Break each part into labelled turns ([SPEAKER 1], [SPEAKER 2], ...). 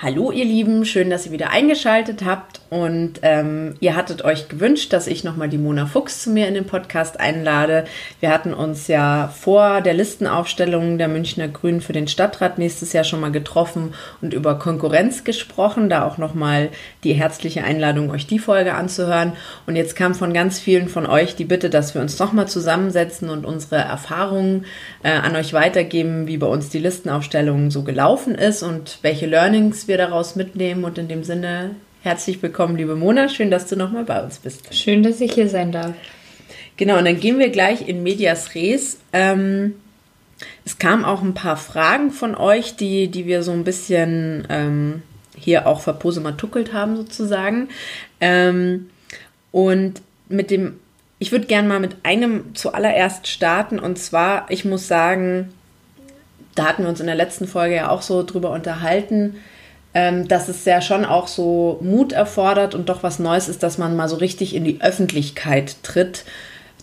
[SPEAKER 1] Hallo ihr Lieben, schön, dass ihr wieder eingeschaltet habt und ähm, ihr hattet euch gewünscht, dass ich nochmal die Mona Fuchs zu mir in den Podcast einlade. Wir hatten uns ja vor der Listenaufstellung der Münchner Grünen für den Stadtrat nächstes Jahr schon mal getroffen und über Konkurrenz gesprochen, da auch nochmal die herzliche Einladung, euch die Folge anzuhören. Und jetzt kam von ganz vielen von euch die Bitte, dass wir uns nochmal zusammensetzen und unsere Erfahrungen äh, an euch weitergeben, wie bei uns die Listenaufstellung so gelaufen ist und welche Learnings wir daraus mitnehmen. Und in dem Sinne, herzlich willkommen, liebe Mona. Schön, dass du nochmal bei uns bist.
[SPEAKER 2] Schön, dass ich hier sein darf.
[SPEAKER 1] Genau, und dann gehen wir gleich in Medias Res. Ähm, es kamen auch ein paar Fragen von euch, die, die wir so ein bisschen ähm, hier auch verposematuckelt haben, sozusagen. Ähm, und mit dem, ich würde gerne mal mit einem zuallererst starten. Und zwar, ich muss sagen, da hatten wir uns in der letzten Folge ja auch so drüber unterhalten ähm, dass es ja schon auch so Mut erfordert und doch was Neues ist, dass man mal so richtig in die Öffentlichkeit tritt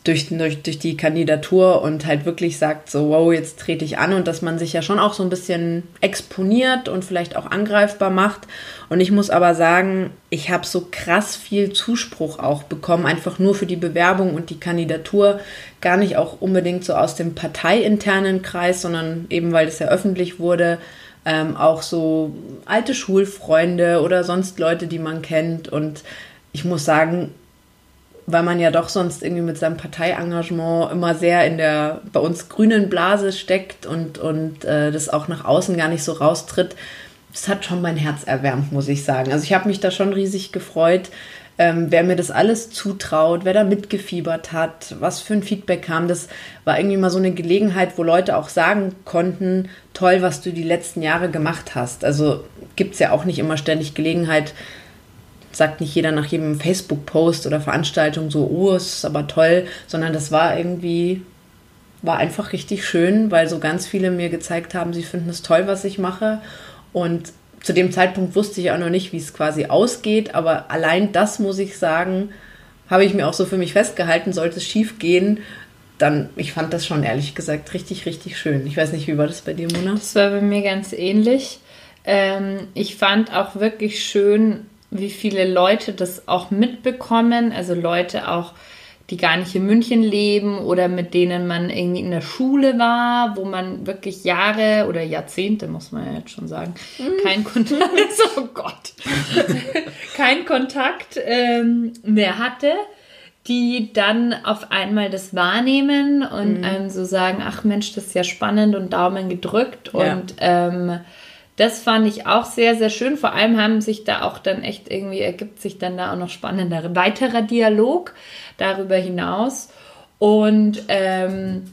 [SPEAKER 1] durch, durch, durch die Kandidatur und halt wirklich sagt, so, wow, jetzt trete ich an und dass man sich ja schon auch so ein bisschen exponiert und vielleicht auch angreifbar macht. Und ich muss aber sagen, ich habe so krass viel Zuspruch auch bekommen, einfach nur für die Bewerbung und die Kandidatur, gar nicht auch unbedingt so aus dem parteiinternen Kreis, sondern eben weil es ja öffentlich wurde ähm, auch so alte Schulfreunde oder sonst Leute, die man kennt. Und ich muss sagen, weil man ja doch sonst irgendwie mit seinem Parteiengagement immer sehr in der bei uns grünen Blase steckt und, und äh, das auch nach außen gar nicht so raustritt. Das hat schon mein Herz erwärmt, muss ich sagen. Also ich habe mich da schon riesig gefreut, ähm, wer mir das alles zutraut, wer da mitgefiebert hat, was für ein Feedback kam. Das war irgendwie mal so eine Gelegenheit, wo Leute auch sagen konnten, toll, was du die letzten Jahre gemacht hast. Also gibt es ja auch nicht immer ständig Gelegenheit, sagt nicht jeder nach jedem Facebook-Post oder Veranstaltung so, oh, es ist aber toll, sondern das war irgendwie, war einfach richtig schön, weil so ganz viele mir gezeigt haben, sie finden es toll, was ich mache. Und zu dem Zeitpunkt wusste ich auch noch nicht, wie es quasi ausgeht, aber allein das muss ich sagen, habe ich mir auch so für mich festgehalten, sollte es schief gehen, dann, ich fand das schon ehrlich gesagt richtig, richtig schön. Ich weiß nicht, wie war das bei dir, Mona?
[SPEAKER 2] Das war bei mir ganz ähnlich. Ähm, ich fand auch wirklich schön, wie viele Leute das auch mitbekommen, also Leute auch, die gar nicht in München leben oder mit denen man irgendwie in der Schule war, wo man wirklich Jahre oder Jahrzehnte, muss man ja jetzt schon sagen, mhm. kein Kontakt, oh Gott, kein Kontakt ähm, mehr hatte, die dann auf einmal das wahrnehmen und mhm. einem so sagen, ach Mensch, das ist ja spannend und Daumen gedrückt ja. und ähm, das fand ich auch sehr, sehr schön. Vor allem haben sich da auch dann echt irgendwie, ergibt sich dann da auch noch spannender weiterer Dialog darüber hinaus. Und ähm,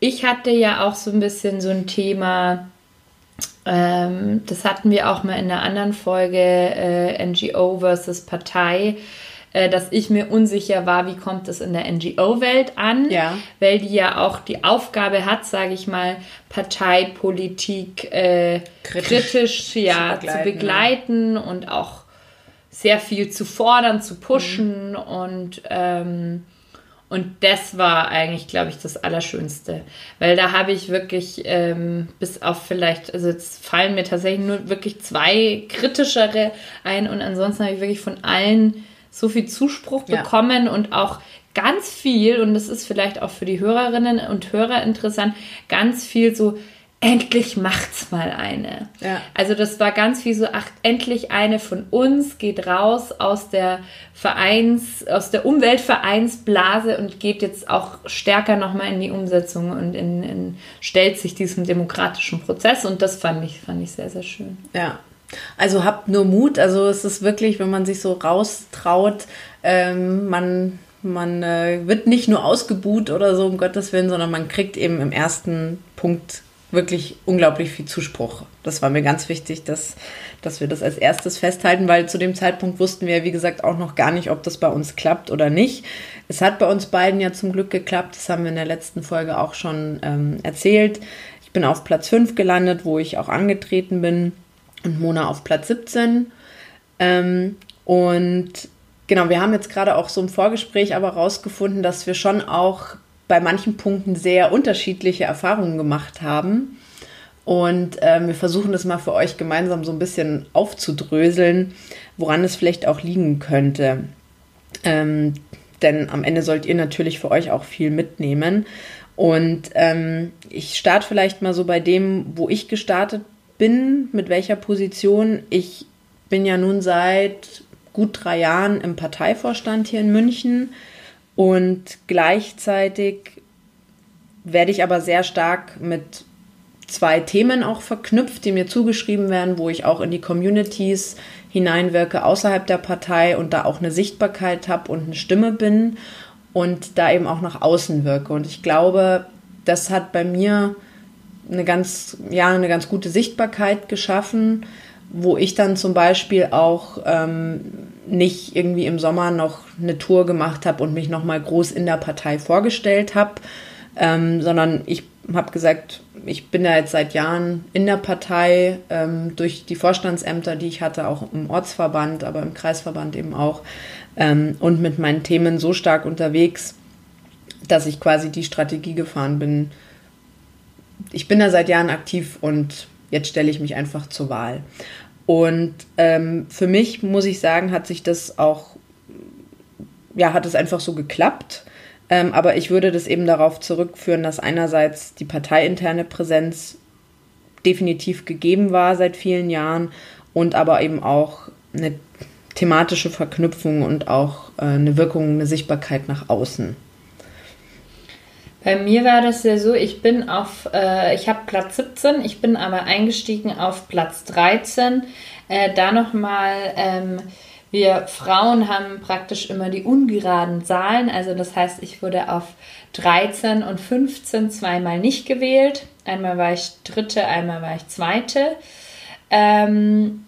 [SPEAKER 2] ich hatte ja auch so ein bisschen so ein Thema, ähm, das hatten wir auch mal in einer anderen Folge, äh, NGO versus Partei äh, dass ich mir unsicher war, wie kommt es in der NGO-Welt an, ja. weil die ja auch die Aufgabe hat, sage ich mal, Parteipolitik äh, kritisch, kritisch ja, zu begleiten, zu begleiten und auch sehr viel zu fordern, zu pushen mhm. und ähm, und das war eigentlich, glaube ich, das Allerschönste. Weil da habe ich wirklich ähm, bis auf vielleicht, also jetzt fallen mir tatsächlich nur wirklich zwei kritischere ein und ansonsten habe ich wirklich von allen so viel Zuspruch ja. bekommen und auch ganz viel, und das ist vielleicht auch für die Hörerinnen und Hörer interessant, ganz viel so, endlich macht's mal eine. Ja. Also das war ganz wie so, ach, endlich eine von uns geht raus aus der Vereins, aus der Umweltvereinsblase und geht jetzt auch stärker nochmal in die Umsetzung und in, in, stellt sich diesem demokratischen Prozess und das fand ich, fand ich sehr, sehr schön.
[SPEAKER 1] Ja. Also habt nur Mut. Also es ist wirklich, wenn man sich so raustraut, ähm, man man äh, wird nicht nur ausgebuht oder so, um Gottes Willen, sondern man kriegt eben im ersten Punkt wirklich unglaublich viel Zuspruch. Das war mir ganz wichtig, dass, dass wir das als erstes festhalten, weil zu dem Zeitpunkt wussten wir, wie gesagt, auch noch gar nicht, ob das bei uns klappt oder nicht. Es hat bei uns beiden ja zum Glück geklappt. Das haben wir in der letzten Folge auch schon ähm, erzählt. Ich bin auf Platz 5 gelandet, wo ich auch angetreten bin, und Mona auf Platz 17. Ähm, und genau, wir haben jetzt gerade auch so im Vorgespräch aber rausgefunden, dass wir schon auch bei manchen Punkten sehr unterschiedliche Erfahrungen gemacht haben. Und äh, wir versuchen das mal für euch gemeinsam so ein bisschen aufzudröseln, woran es vielleicht auch liegen könnte. Ähm, denn am Ende sollt ihr natürlich für euch auch viel mitnehmen. Und ähm, ich starte vielleicht mal so bei dem, wo ich gestartet bin, mit welcher Position. Ich bin ja nun seit gut drei Jahren im Parteivorstand hier in München und gleichzeitig werde ich aber sehr stark mit zwei Themen auch verknüpft, die mir zugeschrieben werden, wo ich auch in die Communities hineinwirke außerhalb der Partei und da auch eine Sichtbarkeit habe und eine Stimme bin und da eben auch nach außen wirke. Und ich glaube, das hat bei mir eine ganz, ja, eine ganz gute Sichtbarkeit geschaffen, wo ich dann zum Beispiel auch ähm, nicht irgendwie im Sommer noch eine Tour gemacht habe und mich nochmal groß in der Partei vorgestellt habe, ähm, sondern ich habe gesagt, ich bin da jetzt seit Jahren in der Partei ähm, durch die Vorstandsämter, die ich hatte, auch im Ortsverband, aber im Kreisverband eben auch ähm, und mit meinen Themen so stark unterwegs, dass ich quasi die Strategie gefahren bin. Ich bin da seit Jahren aktiv und jetzt stelle ich mich einfach zur Wahl. Und ähm, für mich muss ich sagen, hat sich das auch, ja, hat es einfach so geklappt. Ähm, aber ich würde das eben darauf zurückführen, dass einerseits die parteiinterne Präsenz definitiv gegeben war seit vielen Jahren und aber eben auch eine thematische Verknüpfung und auch äh, eine Wirkung, eine Sichtbarkeit nach außen.
[SPEAKER 2] Bei mir war das ja so, ich bin auf, äh, ich habe Platz 17, ich bin aber eingestiegen auf Platz 13. Äh, da nochmal, ähm, wir Frauen haben praktisch immer die ungeraden Zahlen, also das heißt, ich wurde auf 13 und 15 zweimal nicht gewählt. Einmal war ich Dritte, einmal war ich Zweite. Ähm,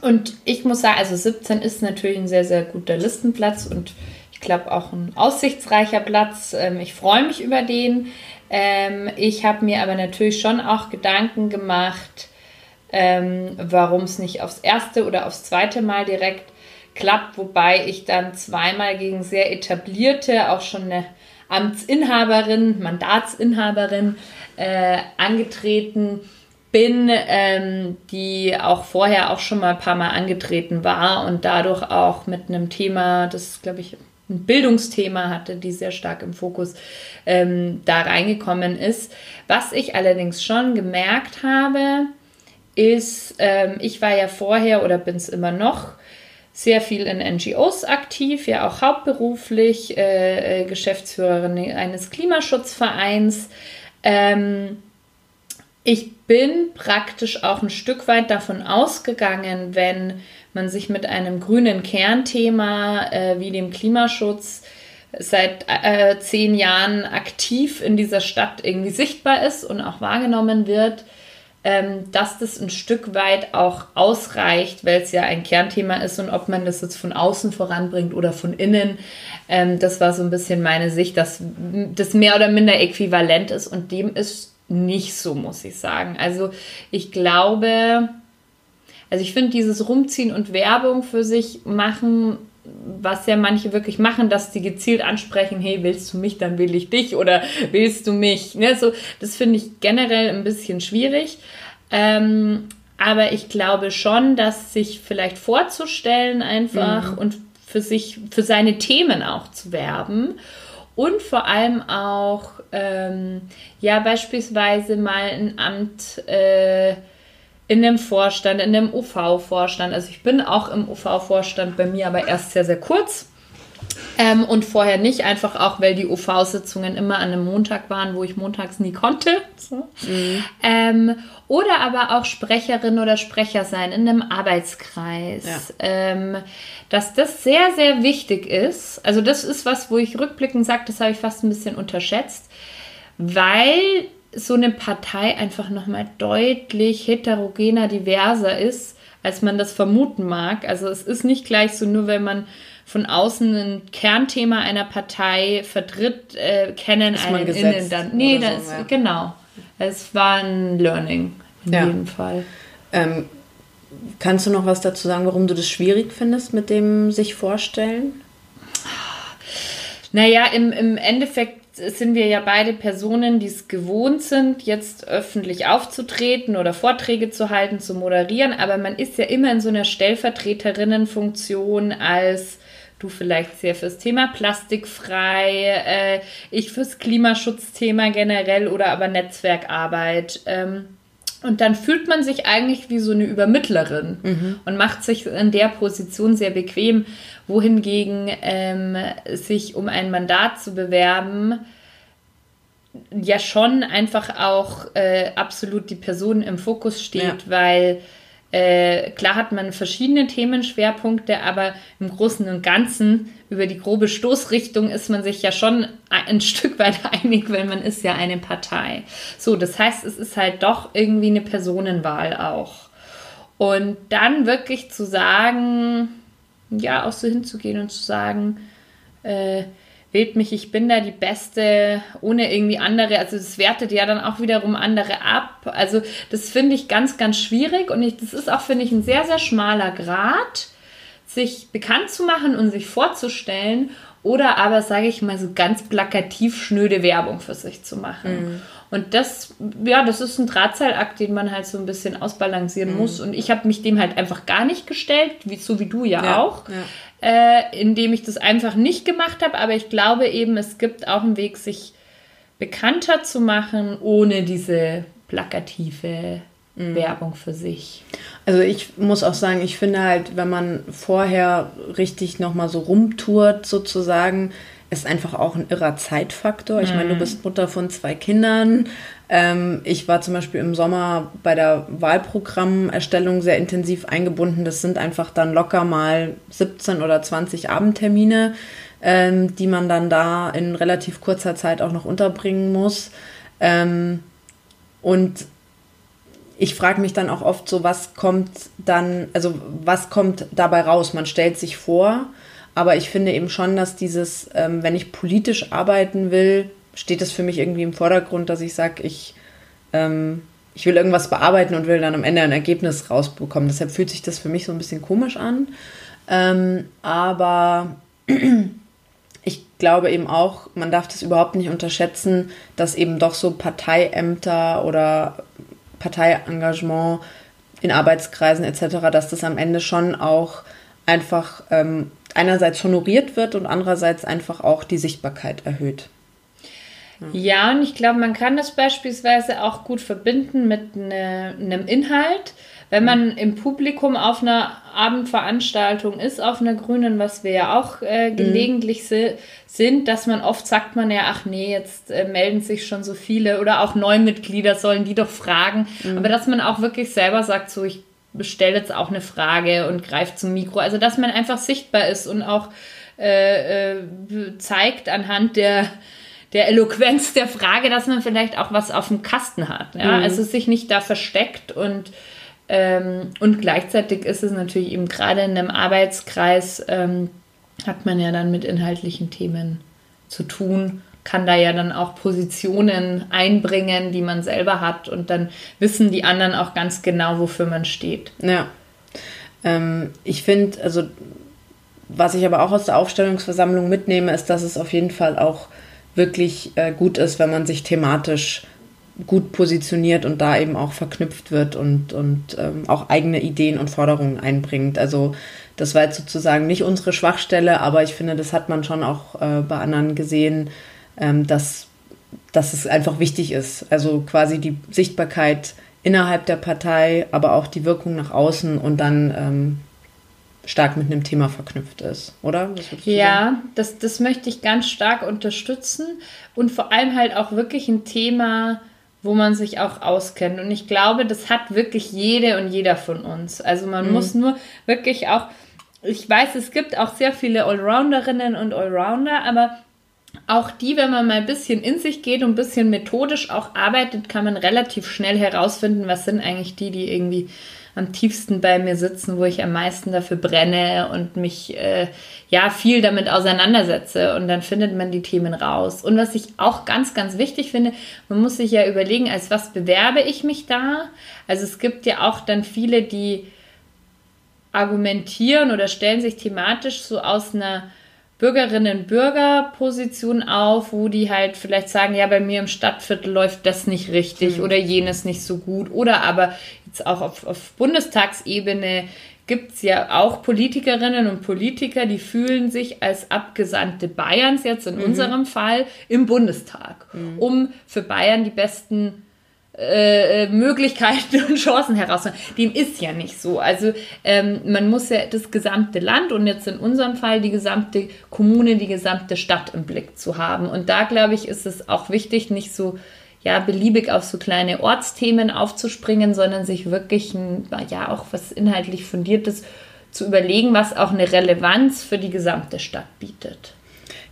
[SPEAKER 2] und ich muss sagen, also 17 ist natürlich ein sehr, sehr guter Listenplatz und glaube, auch ein aussichtsreicher Platz. Ähm, ich freue mich über den. Ähm, ich habe mir aber natürlich schon auch Gedanken gemacht, ähm, warum es nicht aufs erste oder aufs zweite Mal direkt klappt, wobei ich dann zweimal gegen sehr etablierte, auch schon eine Amtsinhaberin, Mandatsinhaberin äh, angetreten bin, ähm, die auch vorher auch schon mal ein paar Mal angetreten war und dadurch auch mit einem Thema, das glaube ich ein Bildungsthema hatte, die sehr stark im Fokus ähm, da reingekommen ist. Was ich allerdings schon gemerkt habe, ist, ähm, ich war ja vorher oder bin es immer noch sehr viel in NGOs aktiv, ja auch hauptberuflich äh, äh, Geschäftsführerin eines Klimaschutzvereins. Ähm, ich bin praktisch auch ein Stück weit davon ausgegangen, wenn man sich mit einem grünen Kernthema äh, wie dem Klimaschutz seit äh, zehn Jahren aktiv in dieser Stadt irgendwie sichtbar ist und auch wahrgenommen wird, ähm, dass das ein Stück weit auch ausreicht, weil es ja ein Kernthema ist und ob man das jetzt von außen voranbringt oder von innen, ähm, das war so ein bisschen meine Sicht, dass das mehr oder minder äquivalent ist und dem ist nicht so, muss ich sagen. Also ich glaube, Also ich finde dieses Rumziehen und Werbung für sich machen, was ja manche wirklich machen, dass sie gezielt ansprechen, hey, willst du mich, dann will ich dich oder willst du mich? Ne, so, das finde ich generell ein bisschen schwierig. Ähm, aber ich glaube schon, dass sich vielleicht vorzustellen einfach mhm. und für sich, für seine Themen auch zu werben und vor allem auch, ähm, ja, beispielsweise mal ein Amt äh, in einem Vorstand, in einem UV-Vorstand. Also ich bin auch im UV-Vorstand bei mir, aber erst sehr, sehr kurz. Ähm, und vorher nicht, einfach auch, weil die UV-Sitzungen immer an einem Montag waren, wo ich montags nie konnte. So. Mhm. Ähm, oder aber auch Sprecherin oder Sprecher sein in einem Arbeitskreis. Ja. Ähm, dass das sehr, sehr wichtig ist. Also das ist was, wo ich rückblickend sage, das habe ich fast ein bisschen unterschätzt, weil so eine Partei einfach nochmal deutlich heterogener, diverser ist, als man das vermuten mag. Also es ist nicht gleich so, nur wenn man von außen ein Kernthema einer Partei vertritt, äh, kennen ist einen innen dann. Nee, das, so, ja. genau. Es war ein Learning in ja. jedem Fall.
[SPEAKER 1] Ähm, kannst du noch was dazu sagen, warum du das schwierig findest mit dem sich vorstellen?
[SPEAKER 2] Naja, im, im Endeffekt sind wir ja beide Personen, die es gewohnt sind, jetzt öffentlich aufzutreten oder Vorträge zu halten, zu moderieren, aber man ist ja immer in so einer Stellvertreterinnenfunktion als du vielleicht sehr fürs Thema plastikfrei, äh, ich fürs Klimaschutzthema generell oder aber Netzwerkarbeit. Ähm, und dann fühlt man sich eigentlich wie so eine Übermittlerin mhm. und macht sich in der Position sehr bequem, wohingegen ähm, sich um ein Mandat zu bewerben, ja schon einfach auch äh, absolut die Person im Fokus steht, ja. weil äh, klar hat man verschiedene Themenschwerpunkte, aber im Großen und Ganzen über die grobe Stoßrichtung ist man sich ja schon ein Stück weit einig, weil man ist ja eine Partei. So, das heißt, es ist halt doch irgendwie eine Personenwahl auch. Und dann wirklich zu sagen, ja, auch so hinzugehen und zu sagen, äh, wählt mich, ich bin da die Beste, ohne irgendwie andere. Also das wertet ja dann auch wiederum andere ab. Also das finde ich ganz, ganz schwierig und ich, das ist auch, finde ich, ein sehr, sehr schmaler Grad, sich bekannt zu machen und sich vorzustellen oder aber, sage ich mal, so ganz plakativ schnöde Werbung für sich zu machen. Mhm. Und das, ja, das ist ein Drahtseilakt, den man halt so ein bisschen ausbalancieren mhm. muss. Und ich habe mich dem halt einfach gar nicht gestellt, wie, so wie du ja, ja auch. Ja äh, indem ich das einfach nicht gemacht habe. Aber ich glaube eben, es gibt auch einen Weg, sich bekannter zu machen, ohne diese plakative mhm. Werbung für sich.
[SPEAKER 1] Also ich muss auch sagen, ich finde halt, wenn man vorher richtig nochmal so rumtourt sozusagen, ist einfach auch ein irrer Zeitfaktor. Ich meine, du mhm. bist Mutter von zwei Kindern, ich war zum Beispiel im Sommer bei der Wahlprogrammerstellung sehr intensiv eingebunden. Das sind einfach dann locker mal 17 oder 20 Abendtermine, ähm, die man dann da in relativ kurzer Zeit auch noch unterbringen muss. Ähm, und ich frage mich dann auch oft so, was kommt dann, also was kommt dabei raus? Man stellt sich vor, aber ich finde eben schon, dass dieses, ähm, wenn ich politisch arbeiten will, steht es für mich irgendwie im Vordergrund, dass ich sage, ich, ähm, ich will irgendwas bearbeiten und will dann am Ende ein Ergebnis rausbekommen. Deshalb fühlt sich das für mich so ein bisschen komisch an. Ähm, aber ich glaube eben auch, man darf das überhaupt nicht unterschätzen, dass eben doch so Parteiämter oder Parteiengagement in Arbeitskreisen etc., dass das am Ende schon auch einfach ähm, einerseits honoriert wird und andererseits einfach auch die Sichtbarkeit erhöht.
[SPEAKER 2] Ja, und ich glaube, man kann das beispielsweise auch gut verbinden mit ne, einem Inhalt. Wenn man im Publikum auf einer Abendveranstaltung ist, auf einer grünen, was wir ja auch äh, mhm. gelegentlich mhm. sind, dass man oft sagt man ja, ach nee, jetzt äh, melden sich schon so viele oder auch Neumitglieder sollen die doch fragen. Mhm. Aber dass man auch wirklich selber sagt, so ich stelle jetzt auch eine Frage und greife zum Mikro. Also dass man einfach sichtbar ist und auch äh, äh zeigt anhand der der Eloquenz der Frage, dass man vielleicht auch was auf dem Kasten hat. Ja? Mhm. Also sich nicht da versteckt und ähm, und gleichzeitig ist es natürlich eben gerade in einem Arbeitskreis, ähm, hat man ja dann mit inhaltlichen Themen zu tun, kann da ja dann auch Positionen einbringen, die man selber hat und dann wissen die anderen auch ganz genau, wofür man steht.
[SPEAKER 1] Ja. Ähm, ich finde, also was ich aber auch aus der Aufstellungsversammlung mitnehme, ist, dass es auf jeden Fall auch wirklich äh, gut ist, wenn man sich thematisch gut positioniert und da eben auch verknüpft wird und, und ähm, auch eigene Ideen und Forderungen einbringt. Also das war jetzt sozusagen nicht unsere Schwachstelle, aber ich finde, das hat man schon auch äh, bei anderen gesehen, ähm, dass, dass es einfach wichtig ist. Also quasi die Sichtbarkeit innerhalb der Partei, aber auch die Wirkung nach außen und dann ähm, stark mit einem Thema verknüpft ist, oder?
[SPEAKER 2] ja, das, das möchte ich ganz stark unterstützen und vor allem halt auch wirklich ein Thema, wo man sich auch auskennt. Und ich glaube, das hat wirklich jede und jeder von uns. Also man mhm. muss nur wirklich auch, ich weiß, es gibt auch sehr viele Allrounderinnen und Allrounder, aber auch die, wenn man mal ein bisschen in sich geht und ein bisschen methodisch auch arbeitet, kann man relativ schnell herausfinden, was sind eigentlich die, die irgendwie am tiefsten bei mir sitzen, wo ich am meisten dafür brenne und mich äh, ja viel damit auseinandersetze und dann findet man die Themen raus. Und was ich auch ganz, ganz wichtig finde, man muss sich ja überlegen, als was bewerbe ich mich da? Also es gibt ja auch dann viele, die argumentieren oder stellen sich thematisch so aus einer Bürgerinnen-Bürger-Position auf, wo die halt vielleicht sagen, ja, bei mir im Stadtviertel läuft das nicht richtig mhm. oder jenes nicht so gut. Oder aber jetzt auch auf, auf Bundestagsebene gibt es ja auch Politikerinnen und Politiker, die fühlen sich als Abgesandte Bayerns jetzt in mhm. unserem Fall im Bundestag, mhm. um für Bayern die besten äh, Möglichkeiten und Chancen herauszufinden. Dem ist ja nicht so. Also ähm, man muss ja das gesamte Land und jetzt in unserem Fall die gesamte Kommune, die gesamte Stadt im Blick zu haben. Und da glaube ich, ist es auch wichtig, nicht so ja, beliebig auf so kleine Ortsthemen aufzuspringen, sondern sich wirklich ein, ja auch was inhaltlich fundiertes zu überlegen, was auch eine Relevanz für die gesamte Stadt bietet.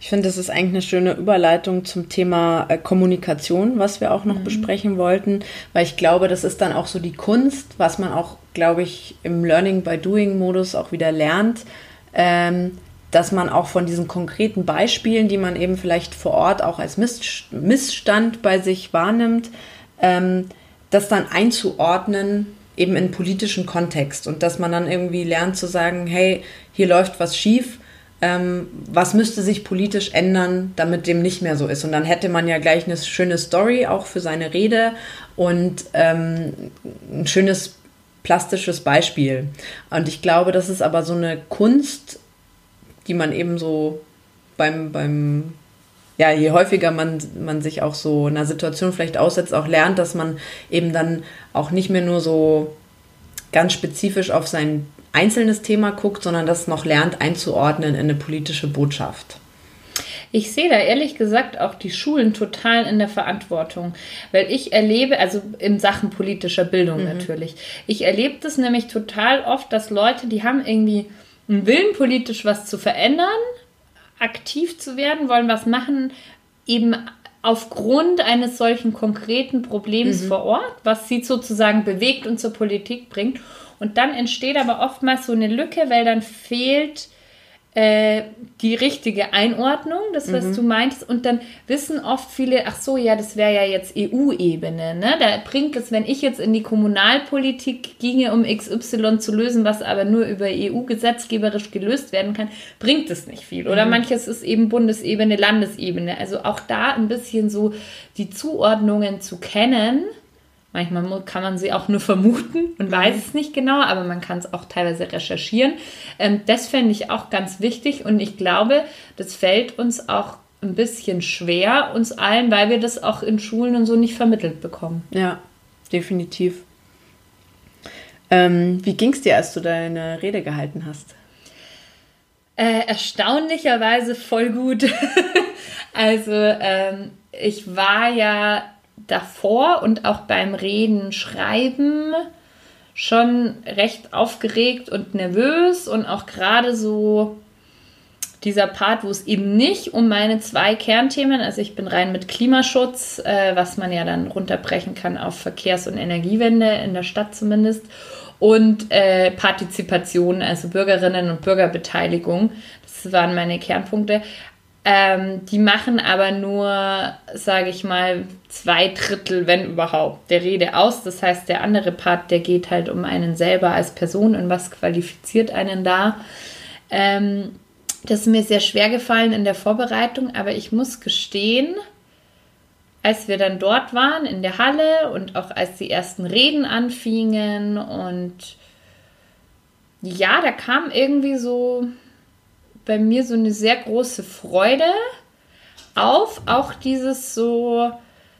[SPEAKER 1] Ich finde, das ist eigentlich eine schöne Überleitung zum Thema äh, Kommunikation, was wir auch noch mhm. besprechen wollten, weil ich glaube, das ist dann auch so die Kunst, was man auch, glaube ich, im Learning by Doing Modus auch wieder lernt, ähm, dass man auch von diesen konkreten Beispielen, die man eben vielleicht vor Ort auch als Missstand bei sich wahrnimmt, ähm, das dann einzuordnen, eben in politischen Kontext und dass man dann irgendwie lernt zu sagen, hey, hier läuft was schief, ähm, was müsste sich politisch ändern, damit dem nicht mehr so ist. Und dann hätte man ja gleich eine schöne Story auch für seine Rede und ähm, ein schönes plastisches Beispiel. Und ich glaube, das ist aber so eine Kunst, die man eben so beim, beim ja, je häufiger man, man sich auch so einer Situation vielleicht aussetzt, auch lernt, dass man eben dann auch nicht mehr nur so ganz spezifisch auf sein einzelnes Thema guckt, sondern das noch lernt einzuordnen in eine politische Botschaft.
[SPEAKER 2] Ich sehe da ehrlich gesagt auch die Schulen total in der Verantwortung, weil ich erlebe, also in Sachen politischer Bildung mhm. natürlich, ich erlebe das nämlich total oft, dass Leute, die haben irgendwie einen Willen, politisch was zu verändern, aktiv zu werden, wollen was machen, eben aufgrund eines solchen konkreten Problems mhm. vor Ort, was sie sozusagen bewegt und zur Politik bringt. Und dann entsteht aber oftmals so eine Lücke, weil dann fehlt äh, die richtige Einordnung, das, was mhm. du meintest. Und dann wissen oft viele, ach so, ja, das wäre ja jetzt EU-Ebene. Ne? Da bringt es, wenn ich jetzt in die Kommunalpolitik ginge, um XY zu lösen, was aber nur über EU-gesetzgeberisch gelöst werden kann, bringt es nicht viel. Oder mhm. manches ist eben Bundesebene, Landesebene. Also auch da ein bisschen so die Zuordnungen zu kennen Manchmal kann man sie auch nur vermuten und mhm. weiß es nicht genau, aber man kann es auch teilweise recherchieren. Ähm, das fände ich auch ganz wichtig und ich glaube, das fällt uns auch ein bisschen schwer, uns allen, weil wir das auch in Schulen und so nicht vermittelt bekommen.
[SPEAKER 1] Ja, definitiv. Ähm, wie ging es dir, als du deine Rede gehalten hast?
[SPEAKER 2] Äh, erstaunlicherweise voll gut. also ähm, ich war ja davor und auch beim Reden, Schreiben schon recht aufgeregt und nervös und auch gerade so dieser Part, wo es eben nicht um meine zwei Kernthemen, also ich bin rein mit Klimaschutz, äh, was man ja dann runterbrechen kann auf Verkehrs- und Energiewende in der Stadt zumindest und äh, Partizipation, also Bürgerinnen und Bürgerbeteiligung. Das waren meine Kernpunkte. Ähm, die machen aber nur, sage ich mal, zwei Drittel, wenn überhaupt, der Rede aus. Das heißt, der andere Part, der geht halt um einen selber als Person und was qualifiziert einen da. Ähm, das ist mir sehr schwer gefallen in der Vorbereitung, aber ich muss gestehen, als wir dann dort waren in der Halle und auch als die ersten Reden anfingen und ja, da kam irgendwie so bei mir so eine sehr große Freude auf, auch dieses so,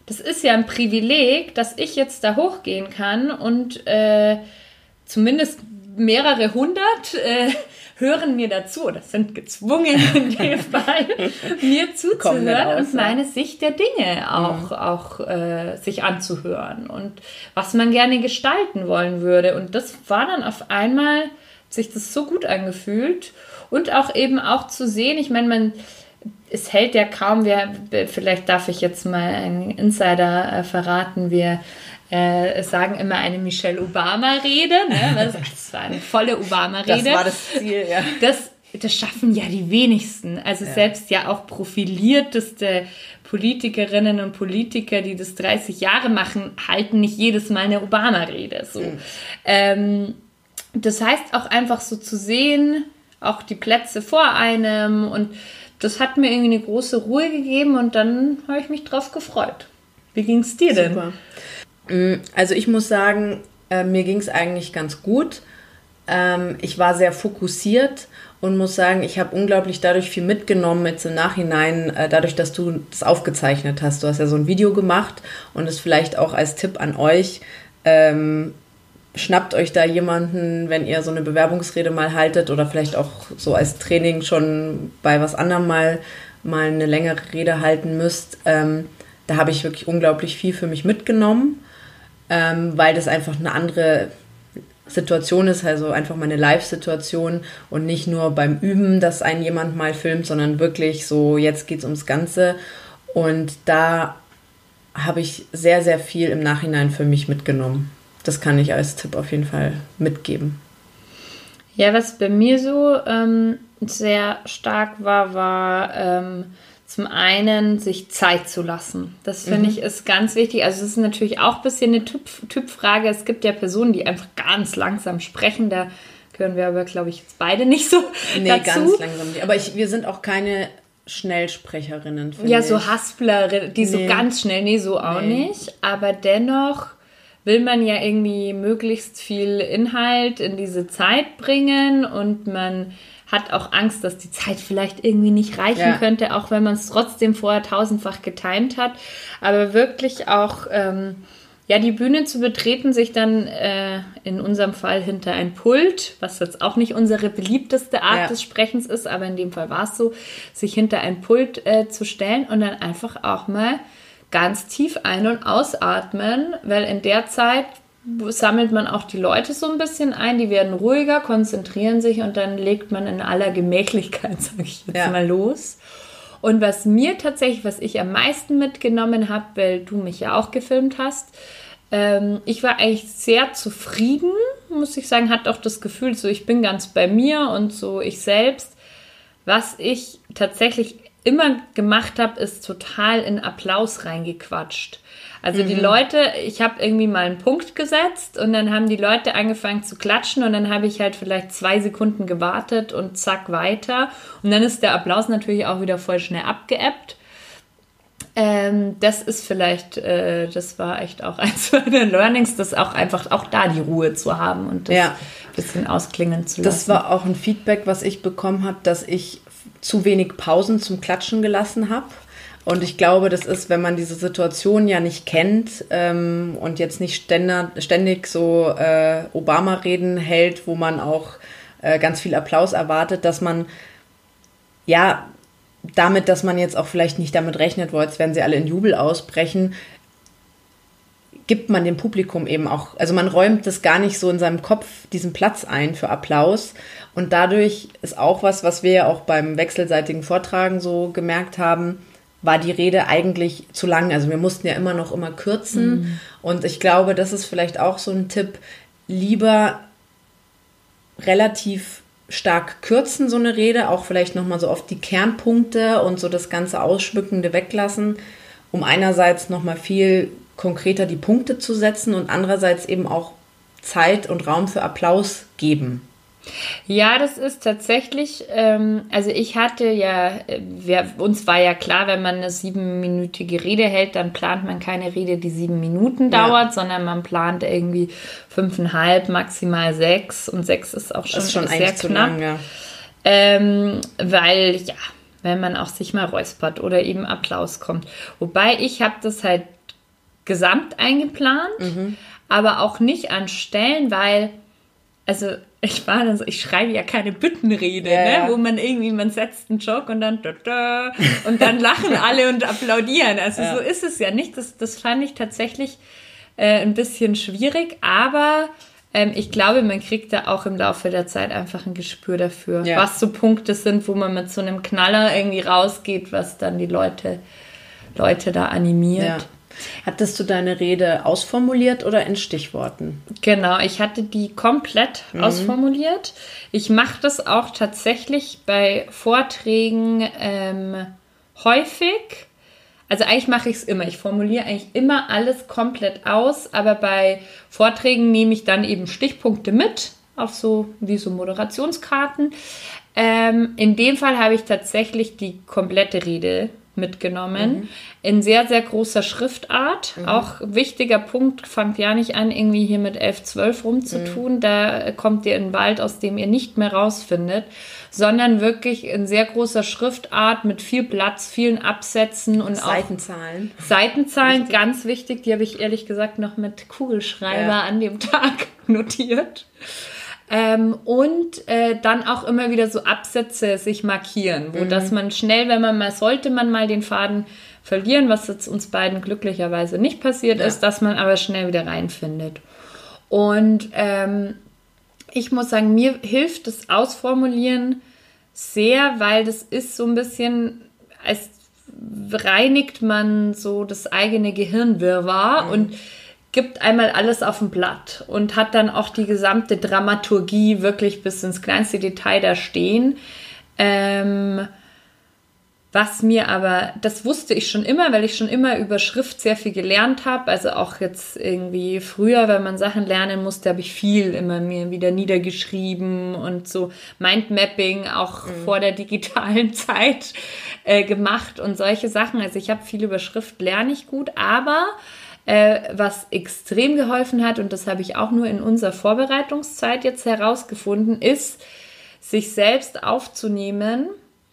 [SPEAKER 2] das ist ja ein Privileg, dass ich jetzt da hochgehen kann und äh, zumindest mehrere hundert äh, hören mir dazu oder sind gezwungen in dem Fall, mir zuzuhören und meine Sicht der Dinge auch, mhm. auch äh, sich anzuhören und was man gerne gestalten wollen würde. Und das war dann auf einmal, sich das so gut angefühlt und auch eben auch zu sehen, ich meine, man es hält ja kaum, wir, vielleicht darf ich jetzt mal einen Insider äh, verraten, wir äh, sagen immer eine Michelle Obama-Rede. Ne? Das, das, war eine volle Obama-Rede.
[SPEAKER 1] Das war das Ziel, ja.
[SPEAKER 2] Das, das schaffen ja die wenigsten. Also ja. selbst ja auch profilierteste Politikerinnen und Politiker, die das 30 Jahre machen, halten nicht jedes Mal eine Obama-Rede. So. Mhm. Ähm, das heißt auch einfach so zu sehen, auch die Plätze vor einem und das hat mir irgendwie eine große Ruhe gegeben und dann habe ich mich drauf gefreut. Wie ging es dir denn? Super.
[SPEAKER 1] Mm, also ich muss sagen, äh, mir ging es eigentlich ganz gut. Ähm, ich war sehr fokussiert und muss sagen, ich habe unglaublich dadurch viel mitgenommen jetzt im Nachhinein, äh, dadurch, dass du das aufgezeichnet hast. Du hast ja so ein Video gemacht und es vielleicht auch als Tipp an euch. Ähm, schnappt euch da jemanden, wenn ihr so eine Bewerbungsrede mal haltet oder vielleicht auch so als Training schon bei was anderem mal, mal eine längere Rede halten müsst. Ähm, da habe ich wirklich unglaublich viel für mich mitgenommen ähm, weil das einfach eine andere Situation ist, also einfach meine Live-Situation und nicht nur beim Üben, dass ein jemand mal filmt, sondern wirklich so, jetzt geht es ums Ganze. Und da habe ich sehr, sehr viel im Nachhinein für mich mitgenommen. Das kann ich als Tipp auf jeden Fall mitgeben.
[SPEAKER 2] Ja, was bei mir so ähm, sehr stark war, war ähm, zum einen sich Zeit zu lassen. Das finde mhm. ich ist ganz wichtig. Also es ist natürlich auch ein bisschen eine typ, Typfrage. Es gibt ja Personen, die einfach ganz langsam sprechen. Da gehören wir aber, glaube ich, jetzt beide nicht so nee, dazu. ganz
[SPEAKER 1] langsam. Aber ich, wir sind auch keine Schnellsprecherinnen.
[SPEAKER 2] Ja, ich. so Hasplerinnen, die nee. so ganz schnell, nee, so auch nee. nicht. Aber dennoch will man ja irgendwie möglichst viel Inhalt in diese Zeit bringen und man hat auch Angst, dass die Zeit vielleicht irgendwie nicht reichen ja. könnte, auch wenn man es trotzdem vorher tausendfach getimt hat. Aber wirklich auch, ähm, ja, die Bühne zu betreten, sich dann äh, in unserem Fall hinter ein Pult, was jetzt auch nicht unsere beliebteste Art ja. des Sprechens ist, aber in dem Fall war es so, sich hinter ein Pult äh, zu stellen und dann einfach auch mal ganz tief ein- und ausatmen, weil in der Zeit sammelt man auch die Leute so ein bisschen ein, die werden ruhiger, konzentrieren sich und dann legt man in aller Gemächlichkeit, sage ich jetzt ja. mal, los. Und was mir tatsächlich, was ich am meisten mitgenommen habe, weil du mich ja auch gefilmt hast, ähm, ich war eigentlich sehr zufrieden, muss ich sagen, hatte auch das Gefühl, so ich bin ganz bei mir und so ich selbst. Was ich tatsächlich immer gemacht habe, ist total in Applaus reingequatscht. Also mhm. die Leute, ich habe irgendwie mal einen Punkt gesetzt und dann haben die Leute angefangen zu klatschen und dann habe ich halt vielleicht zwei Sekunden gewartet und zack weiter. Und dann ist der Applaus natürlich auch wieder voll schnell abgeebbt. Ähm, das ist vielleicht, äh, das war echt auch eins der Learnings, das auch einfach auch da die Ruhe zu haben und das ja. ein bisschen ausklingen zu lassen.
[SPEAKER 1] Das war auch ein Feedback, was ich bekommen habe, dass ich zu wenig Pausen zum Klatschen gelassen habe. Und ich glaube, das ist, wenn man diese Situation ja nicht kennt ähm, und jetzt nicht ständig, so äh, Obama-Reden hält, wo man auch äh, ganz viel Applaus erwartet, dass man ja damit, dass man jetzt auch vielleicht nicht damit rechnet, wo jetzt werden sie alle in Jubel ausbrechen, gibt man dem Publikum eben auch, also man räumt das gar nicht so in seinem Kopf diesen Platz ein für Applaus. Und dadurch ist auch was, was wir ja auch beim wechselseitigen Vortragen so gemerkt haben, war die Rede eigentlich zu lang. Also wir mussten ja immer noch immer kürzen. Mhm. Und ich glaube, das ist vielleicht auch so ein Tipp, lieber relativ stark kürzen, so eine Rede, auch vielleicht nochmal so oft die Kernpunkte und so das ganze Ausschmückende weglassen, um einerseits nochmal viel konkreter die Punkte zu setzen und andererseits eben auch Zeit und Raum für Applaus geben.
[SPEAKER 2] Ja, das ist tatsächlich, ähm, also ich hatte ja, wir, uns war ja klar, wenn man eine siebenminütige Rede hält, dann plant man keine Rede, die sieben Minuten dauert, ja. sondern man plant irgendwie fünfeinhalb, maximal sechs und sechs ist auch schon, ist schon sehr knapp. Lang, ja. ähm, weil, ja, wenn man auch sich mal räuspert oder eben Applaus kommt. Wobei ich habe das halt gesamt eingeplant, mhm. aber auch nicht an Stellen, weil, also ich war dann so, ich schreibe ja keine Büttenrede, yeah. ne? wo man irgendwie, man setzt einen Joke und dann da, da, und dann lachen alle und applaudieren. Also ja. so ist es ja nicht. Das, das fand ich tatsächlich äh, ein bisschen schwierig, aber ähm, ich glaube, man kriegt da auch im Laufe der Zeit einfach ein Gespür dafür, ja. was so Punkte sind, wo man mit so einem Knaller irgendwie rausgeht, was dann die Leute, Leute da animiert. Ja.
[SPEAKER 1] Hattest du deine Rede ausformuliert oder in Stichworten?
[SPEAKER 2] Genau, ich hatte die komplett mhm. ausformuliert. Ich mache das auch tatsächlich bei Vorträgen ähm, häufig. Also eigentlich mache ich es immer. Ich formuliere eigentlich immer alles komplett aus, aber bei Vorträgen nehme ich dann eben Stichpunkte mit, auf so wie so Moderationskarten. Ähm, in dem Fall habe ich tatsächlich die komplette Rede mitgenommen. Mhm. In sehr, sehr großer Schriftart. Mhm. Auch wichtiger Punkt, fangt ja nicht an, irgendwie hier mit 11, 12 rumzutun. Mhm. Da kommt ihr in einen Wald, aus dem ihr nicht mehr rausfindet, sondern wirklich in sehr großer Schriftart mit viel Platz, vielen Absätzen und
[SPEAKER 1] Seitenzahlen.
[SPEAKER 2] Auch Seitenzahlen, wichtig. ganz wichtig. Die habe ich ehrlich gesagt noch mit Kugelschreiber ja. an dem Tag notiert. Ähm, und äh, dann auch immer wieder so Absätze sich markieren, wo mhm. dass man schnell, wenn man mal, sollte man mal den Faden verlieren, was jetzt uns beiden glücklicherweise nicht passiert ja. ist, dass man aber schnell wieder reinfindet. Und ähm, ich muss sagen, mir hilft das Ausformulieren sehr, weil das ist so ein bisschen, als reinigt man so das eigene Gehirnwirrwarr mhm. und gibt einmal alles auf dem Blatt und hat dann auch die gesamte Dramaturgie wirklich bis ins kleinste Detail da stehen. Ähm, was mir aber, das wusste ich schon immer, weil ich schon immer über Schrift sehr viel gelernt habe. Also auch jetzt irgendwie früher, wenn man Sachen lernen musste, habe ich viel immer mir wieder niedergeschrieben und so Mindmapping auch mhm. vor der digitalen Zeit äh, gemacht und solche Sachen. Also ich habe viel über Schrift, lerne ich gut, aber äh, was extrem geholfen hat, und das habe ich auch nur in unserer Vorbereitungszeit jetzt herausgefunden, ist, sich selbst aufzunehmen.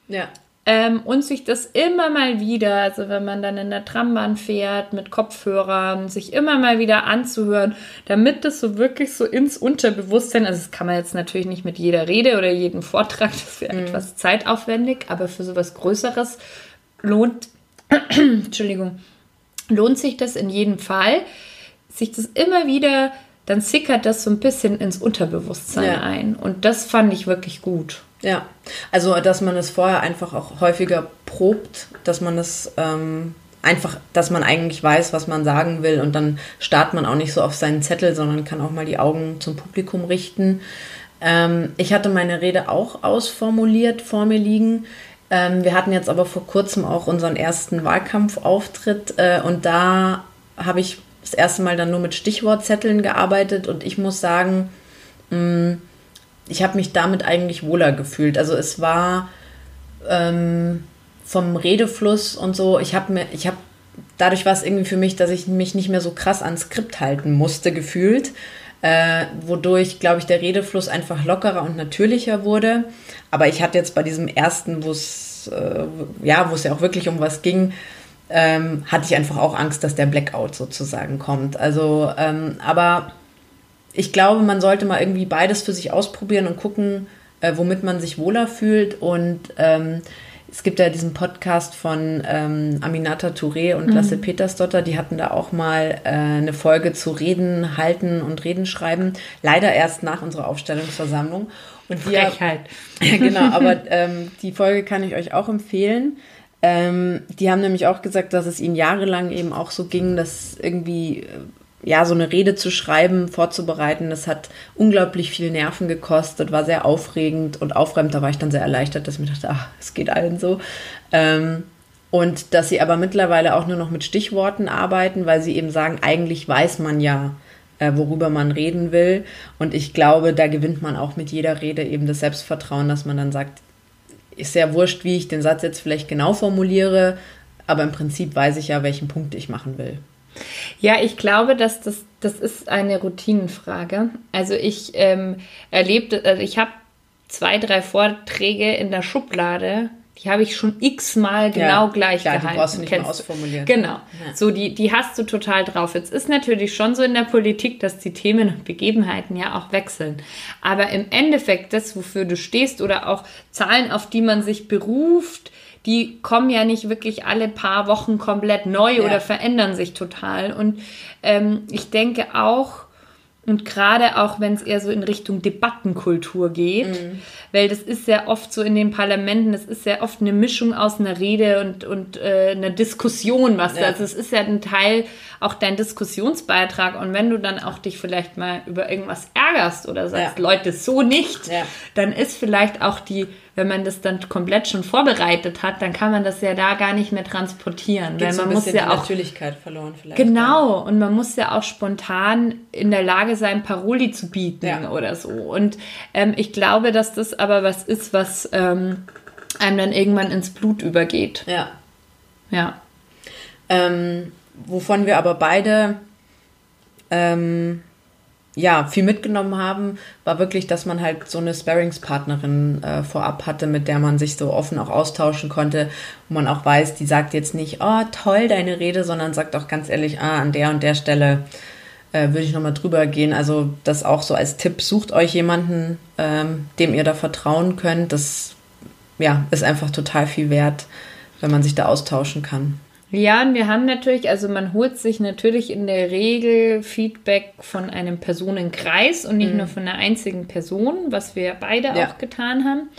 [SPEAKER 2] Ja. Ähm, und sich das immer mal wieder, also wenn man dann in der Trambahn fährt mit Kopfhörern, sich immer mal wieder anzuhören, damit das so wirklich so ins Unterbewusstsein, also das kann man jetzt natürlich nicht mit jeder Rede oder jedem Vortrag, das wäre mhm. etwas zeitaufwendig, aber für sowas Größeres lohnt, Entschuldigung, lohnt sich das in jedem Fall, sich das immer wieder, dann sickert das so ein bisschen ins Unterbewusstsein ja. ein. Und das fand ich wirklich gut.
[SPEAKER 1] Ja, also dass man es vorher einfach auch häufiger probt, dass man es ähm, einfach, dass man eigentlich weiß, was man sagen will und dann starrt man auch nicht so auf seinen Zettel, sondern kann auch mal die Augen zum Publikum richten. Ähm, ich hatte meine Rede auch ausformuliert vor mir liegen. Ähm, wir hatten jetzt aber vor kurzem auch unseren ersten Wahlkampfauftritt äh, und da habe ich das erste Mal dann nur mit Stichwortzetteln gearbeitet und ich muss sagen, mh, mm, ich habe mich damit eigentlich wohler gefühlt. Also es war ähm, vom Redefluss und so, ich habe mir, ich habe, dadurch war es irgendwie für mich, dass ich mich nicht mehr so krass ans Skript halten musste, gefühlt. Äh, wodurch, glaube ich, der Redefluss einfach lockerer und natürlicher wurde. Aber ich hatte jetzt bei diesem ersten, wo es äh, ja, wo es ja auch wirklich um was ging, ähm, hatte ich einfach auch Angst, dass der Blackout sozusagen kommt. Also, ähm, aber ich glaube, man sollte mal irgendwie beides für sich ausprobieren und gucken, äh, womit man sich wohler fühlt. Und ähm, es gibt ja diesen Podcast von ähm, Aminata Touré und mhm. Lasse Petersdotter, die hatten da auch mal äh, eine Folge zu Reden halten und Reden schreiben. Leider erst nach unserer Aufstellungsversammlung. Und die Frechheit. Ja, genau, aber ähm, die Folge kann ich euch auch empfehlen. Ähm, die haben nämlich auch gesagt, dass es ihnen jahrelang eben auch so ging, dass irgendwie ja, so eine Rede zu schreiben, vorzubereiten, das hat unglaublich viel Nerven gekostet, war sehr aufregend und aufräumend. Da war ich dann sehr erleichtert, dass ich mir dachte, ach, es geht allen so. Ähm, und dass sie aber mittlerweile auch nur noch mit Stichworten arbeiten, weil sie eben sagen, eigentlich weiß man ja, äh, worüber man reden will. Und ich glaube, da gewinnt man auch mit jeder Rede eben das Selbstvertrauen, dass man dann sagt, ist sehr wurscht, wie ich den Satz jetzt vielleicht genau formuliere, aber im Prinzip weiß ich ja, welchen Punkt ich machen will.
[SPEAKER 2] Ja, ich glaube, dass das, das ist eine Routinenfrage. Also ich ähm, erlebte, also ich habe zwei, drei Vorträge in der Schublade, die habe ich schon x-mal genau ja, gleich klar, gehalten. Die brauchst du nicht Kennst mehr ausformulieren. Genau. Ja. So, die, die hast du total drauf. Jetzt ist natürlich schon so in der Politik, dass die Themen und Begebenheiten ja auch wechseln. Aber im Endeffekt, das, wofür du stehst oder auch Zahlen, auf die man sich beruft, die kommen ja nicht wirklich alle paar Wochen komplett neu ja. oder verändern sich total. Und ähm, ich denke auch, und gerade auch, wenn es eher so in Richtung Debattenkultur geht, mhm. weil das ist ja oft so in den Parlamenten, das ist ja oft eine Mischung aus einer Rede und, und äh, einer Diskussion, was ja. das ist. Es ist ja ein Teil auch dein Diskussionsbeitrag. Und wenn du dann auch dich vielleicht mal über irgendwas ärgerst oder sagst, ja. Leute, so nicht, ja. dann ist vielleicht auch die wenn man das dann komplett schon vorbereitet hat, dann kann man das ja da gar nicht mehr transportieren. Geht weil man so muss ja auch Natürlichkeit verloren vielleicht. Genau, und man muss ja auch spontan in der Lage sein, Paroli zu bieten ja. oder so. Und ähm, ich glaube, dass das aber was ist, was ähm, einem dann irgendwann ins Blut übergeht.
[SPEAKER 1] Ja. Ja. Ähm, wovon wir aber beide ähm, ja, viel mitgenommen haben, war wirklich, dass man halt so eine Sparringspartnerin äh, vorab hatte, mit der man sich so offen auch austauschen konnte, wo man auch weiß, die sagt jetzt nicht, oh, toll, deine Rede, sondern sagt auch ganz ehrlich, ah, an der und der Stelle äh, würde ich nochmal drüber gehen. Also das auch so als Tipp, sucht euch jemanden, ähm, dem ihr da vertrauen könnt. Das ja, ist einfach total viel wert, wenn man sich da austauschen kann.
[SPEAKER 2] Ja, und wir haben natürlich, also man holt sich natürlich in der Regel Feedback von einem Personenkreis und nicht mhm. nur von einer einzigen Person, was wir beide ja. auch getan haben.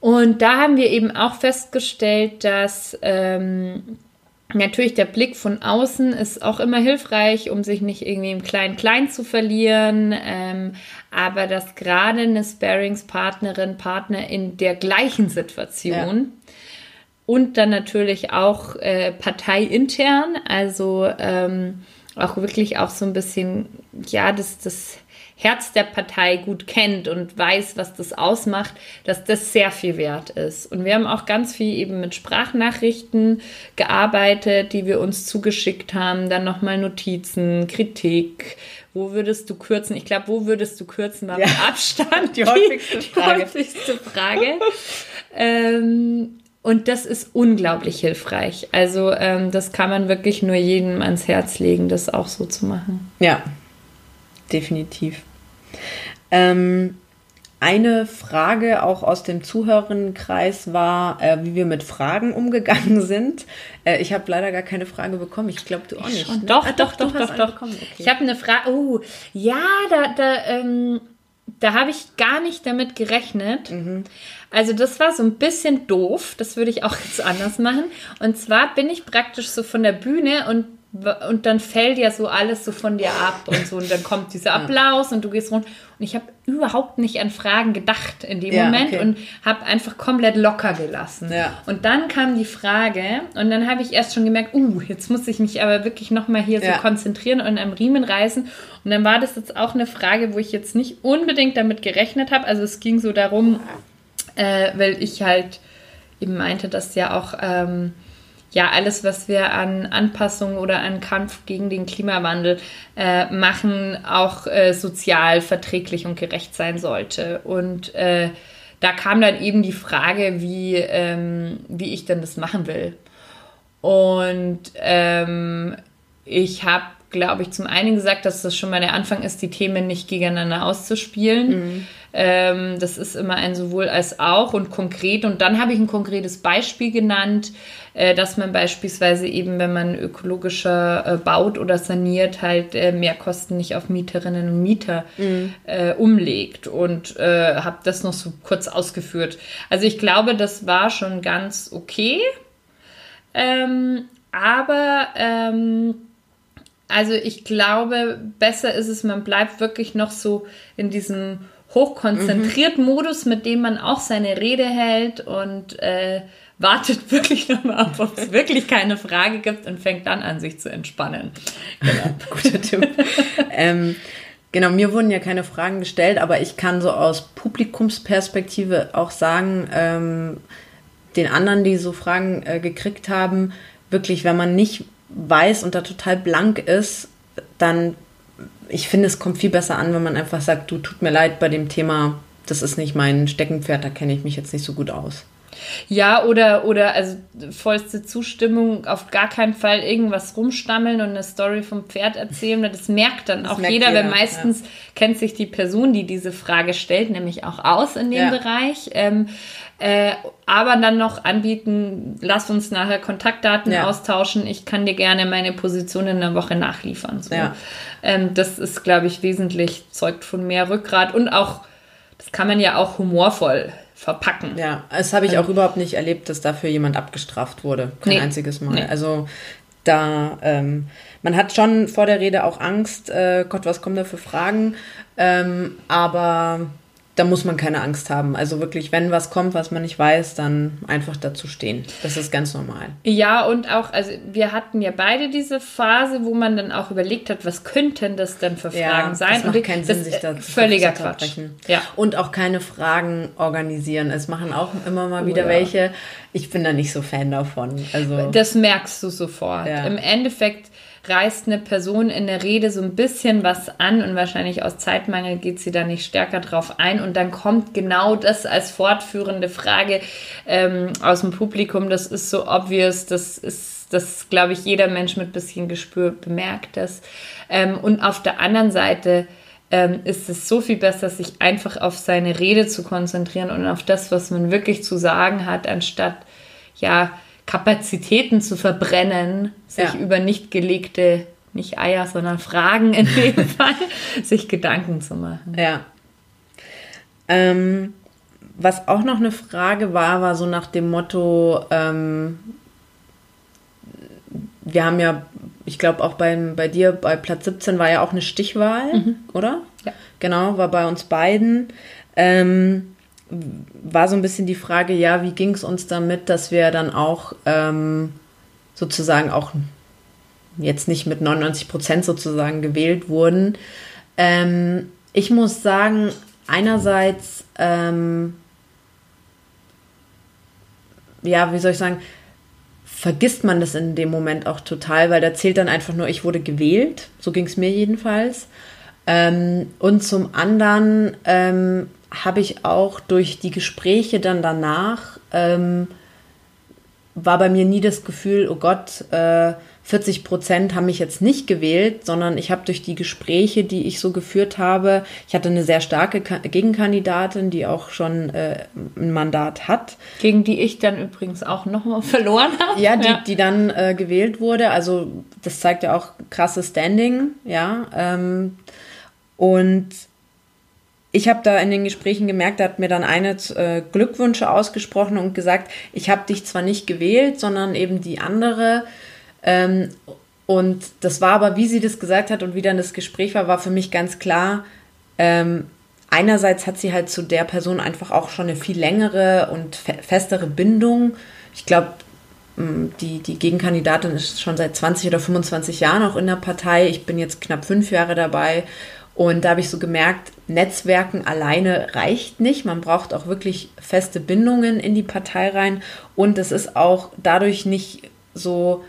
[SPEAKER 2] Und da haben wir eben auch festgestellt, dass ähm, natürlich der Blick von außen ist auch immer hilfreich, um sich nicht irgendwie im Klein-Klein zu verlieren, ähm, aber dass gerade eine Sparingspartnerin, Partner in der gleichen Situation ja und dann natürlich auch äh, parteiintern, also ähm, auch wirklich auch so ein bisschen, ja, das, das Herz der Partei gut kennt und weiß, was das ausmacht, dass das sehr viel wert ist. Und wir haben auch ganz viel eben mit Sprachnachrichten gearbeitet, die wir uns zugeschickt haben, dann nochmal Notizen, Kritik, wo würdest du kürzen? Ich glaube, wo würdest du kürzen? War ja. mit Abstand die häufigste Frage. Die häufigste Frage. ähm, und das ist unglaublich hilfreich. Also ähm, das kann man wirklich nur jedem ans Herz legen, das auch so zu machen.
[SPEAKER 1] Ja, definitiv. Ähm, eine Frage auch aus dem Zuhörerinnenkreis war, äh, wie wir mit Fragen umgegangen sind. Äh, ich habe leider gar keine Frage bekommen. Ich glaube, du auch nicht. Ne?
[SPEAKER 2] Doch, ah, doch, doch, doch, doch, doch. Okay. Ich habe eine Frage. Oh, ja, da, da, ähm, da habe ich gar nicht damit gerechnet. Mhm. Also das war so ein bisschen doof. Das würde ich auch jetzt anders machen. Und zwar bin ich praktisch so von der Bühne und und dann fällt ja so alles so von dir ab und so und dann kommt dieser Applaus und du gehst rund und ich habe überhaupt nicht an Fragen gedacht in dem ja, Moment okay. und habe einfach komplett locker gelassen. Ja. Und dann kam die Frage und dann habe ich erst schon gemerkt, uh, jetzt muss ich mich aber wirklich nochmal hier ja. so konzentrieren und am Riemen reißen und dann war das jetzt auch eine Frage, wo ich jetzt nicht unbedingt damit gerechnet habe. Also es ging so darum, äh, weil ich halt eben meinte, dass ja auch ähm, ja alles, was wir an Anpassungen oder an Kampf gegen den Klimawandel äh, machen, auch äh, sozial verträglich und gerecht sein sollte. Und äh, da kam dann eben die Frage, wie, ähm, wie ich denn das machen will. Und ähm, ich habe, glaube ich, zum einen gesagt, dass das schon mal der Anfang ist, die Themen nicht gegeneinander auszuspielen. Mhm ähm, das ist immer ein sowohl als auch und konkret. Und dann habe ich ein konkretes Beispiel genannt, äh, dass man beispielsweise eben, wenn man ökologischer äh, baut oder saniert, halt äh, Mehrkosten nicht auf Mieterinnen und Mieter mhm. Äh, umlegt. Und äh, habe das noch so kurz ausgeführt. Also ich glaube, das war schon ganz okay. Ähm, aber ähm, Also ich glaube, besser ist es, man bleibt wirklich noch so in diesem hochkonzentrierten mhm. Modus, mit dem man auch seine Rede hält und äh, wartet wirklich nochmal ab, ob es wirklich keine Frage gibt und fängt dann an, sich zu entspannen.
[SPEAKER 1] Genau. Guter Tipp. ähm, genau, mir wurden ja keine Fragen gestellt, aber ich kann so aus Publikumsperspektive auch sagen, ähm, den anderen, die so Fragen äh, gekriegt haben, wirklich, wenn man nicht weiß und da total blank ist, dann, ich finde, es kommt viel besser an, wenn man einfach sagt, du tut mir leid bei dem Thema, das ist nicht mein Steckenpferd, da kenne ich mich jetzt nicht so gut aus.
[SPEAKER 2] Ja, oder, oder also vollste Zustimmung, auf gar keinen Fall irgendwas rumstammeln und eine Story vom Pferd erzählen. Das merkt dann das auch merkt jeder, jeder, weil meistens ja. kennt sich die Person, die diese Frage stellt, nämlich auch aus in dem ja. Bereich. Ähm, äh, aber dann noch anbieten, lass uns nachher Kontaktdaten ja. austauschen. Ich kann dir gerne meine Position in der Woche nachliefern. So. Ähm, das ist, glaube ich, wesentlich, zeugt von mehr Rückgrat und auch, das kann man ja auch humorvoll verpacken.
[SPEAKER 1] Ja, das habe ich ähm, auch überhaupt nicht erlebt, dass dafür jemand abgestraft wurde. Kein nee, einziges Mal. Nee. Also da, ähm, man hat schon vor der Rede auch Angst, äh, Gott, was kommen da für Fragen? Ähm, aber da muss man keine Angst haben. Also wirklich, wenn was kommt, was man nicht weiß, dann einfach dazu stehen. Das ist ganz normal.
[SPEAKER 2] Ja, und auch, also wir hatten ja beide diese Phase, wo man dann auch überlegt hat, was könnten das denn für Fragen ja, sein? Das
[SPEAKER 1] macht und keinen Sinn, sich da zu
[SPEAKER 2] Völliger Quatsch.
[SPEAKER 1] Ja. Und auch keine Fragen organisieren. Es machen auch immer mal wieder oh, ja. welche. Ich bin da nicht so Fan davon. Also,
[SPEAKER 2] das merkst du sofort. Ja. Im Endeffekt reißt eine Person in der Rede so ein bisschen was an und wahrscheinlich aus Zeitmangel geht sie da nicht stärker drauf ein und dann kommt genau das als fortführende Frage ähm, aus dem Publikum. Das ist so obvious, das ist, das glaube ich, jeder Mensch mit bisschen Gespür bemerkt das. Ähm, und auf der anderen Seite ähm, ist es so viel besser, sich einfach auf seine Rede zu konzentrieren und auf das, was man wirklich zu sagen hat, anstatt ja Kapazitäten zu verbrennen, sich ja. über nicht gelegte, nicht Eier, sondern Fragen in dem Fall, sich Gedanken zu machen.
[SPEAKER 1] Ja. Ähm, was auch noch eine Frage war, war so nach dem Motto, ähm, wir haben ja, ich glaube auch beim, bei dir bei Platz 17 war ja auch eine Stichwahl, mhm. oder?
[SPEAKER 2] Ja.
[SPEAKER 1] Genau, war bei uns beiden. Ähm, war so ein bisschen die Frage, ja, wie ging es uns damit, dass wir dann auch ähm, sozusagen auch jetzt nicht mit 99 Prozent sozusagen gewählt wurden. Ähm, ich muss sagen, einerseits, ähm, ja, wie soll ich sagen, vergisst man das in dem Moment auch total, weil da zählt dann einfach nur, ich wurde gewählt. So ging es mir jedenfalls. Ähm, und zum anderen ähm, habe ich auch durch die Gespräche dann danach, ähm, war bei mir nie das Gefühl, oh Gott, äh, 40 Prozent haben mich jetzt nicht gewählt, sondern ich habe durch die Gespräche, die ich so geführt habe, ich hatte eine sehr starke Gegenkandidatin, die auch schon äh, ein Mandat hat.
[SPEAKER 2] Gegen die ich dann übrigens auch nochmal verloren habe.
[SPEAKER 1] Ja, die, ja. die dann äh, gewählt wurde. Also das zeigt ja auch krasses Standing, ja. Ähm, und ich habe da in den Gesprächen gemerkt, da hat mir dann eine äh, Glückwünsche ausgesprochen und gesagt, ich habe dich zwar nicht gewählt, sondern eben die andere. Ähm, und das war aber, wie sie das gesagt hat und wie dann das Gespräch war, war für mich ganz klar, ähm, einerseits hat sie halt zu der Person einfach auch schon eine viel längere und fe festere Bindung. Ich glaube, die, die Gegenkandidatin ist schon seit 20 oder 25 Jahren auch in der Partei. Ich bin jetzt knapp fünf Jahre dabei und da habe ich so gemerkt, Netzwerken alleine reicht nicht. Man braucht auch wirklich feste Bindungen in die Partei rein. Und es ist auch dadurch nicht so,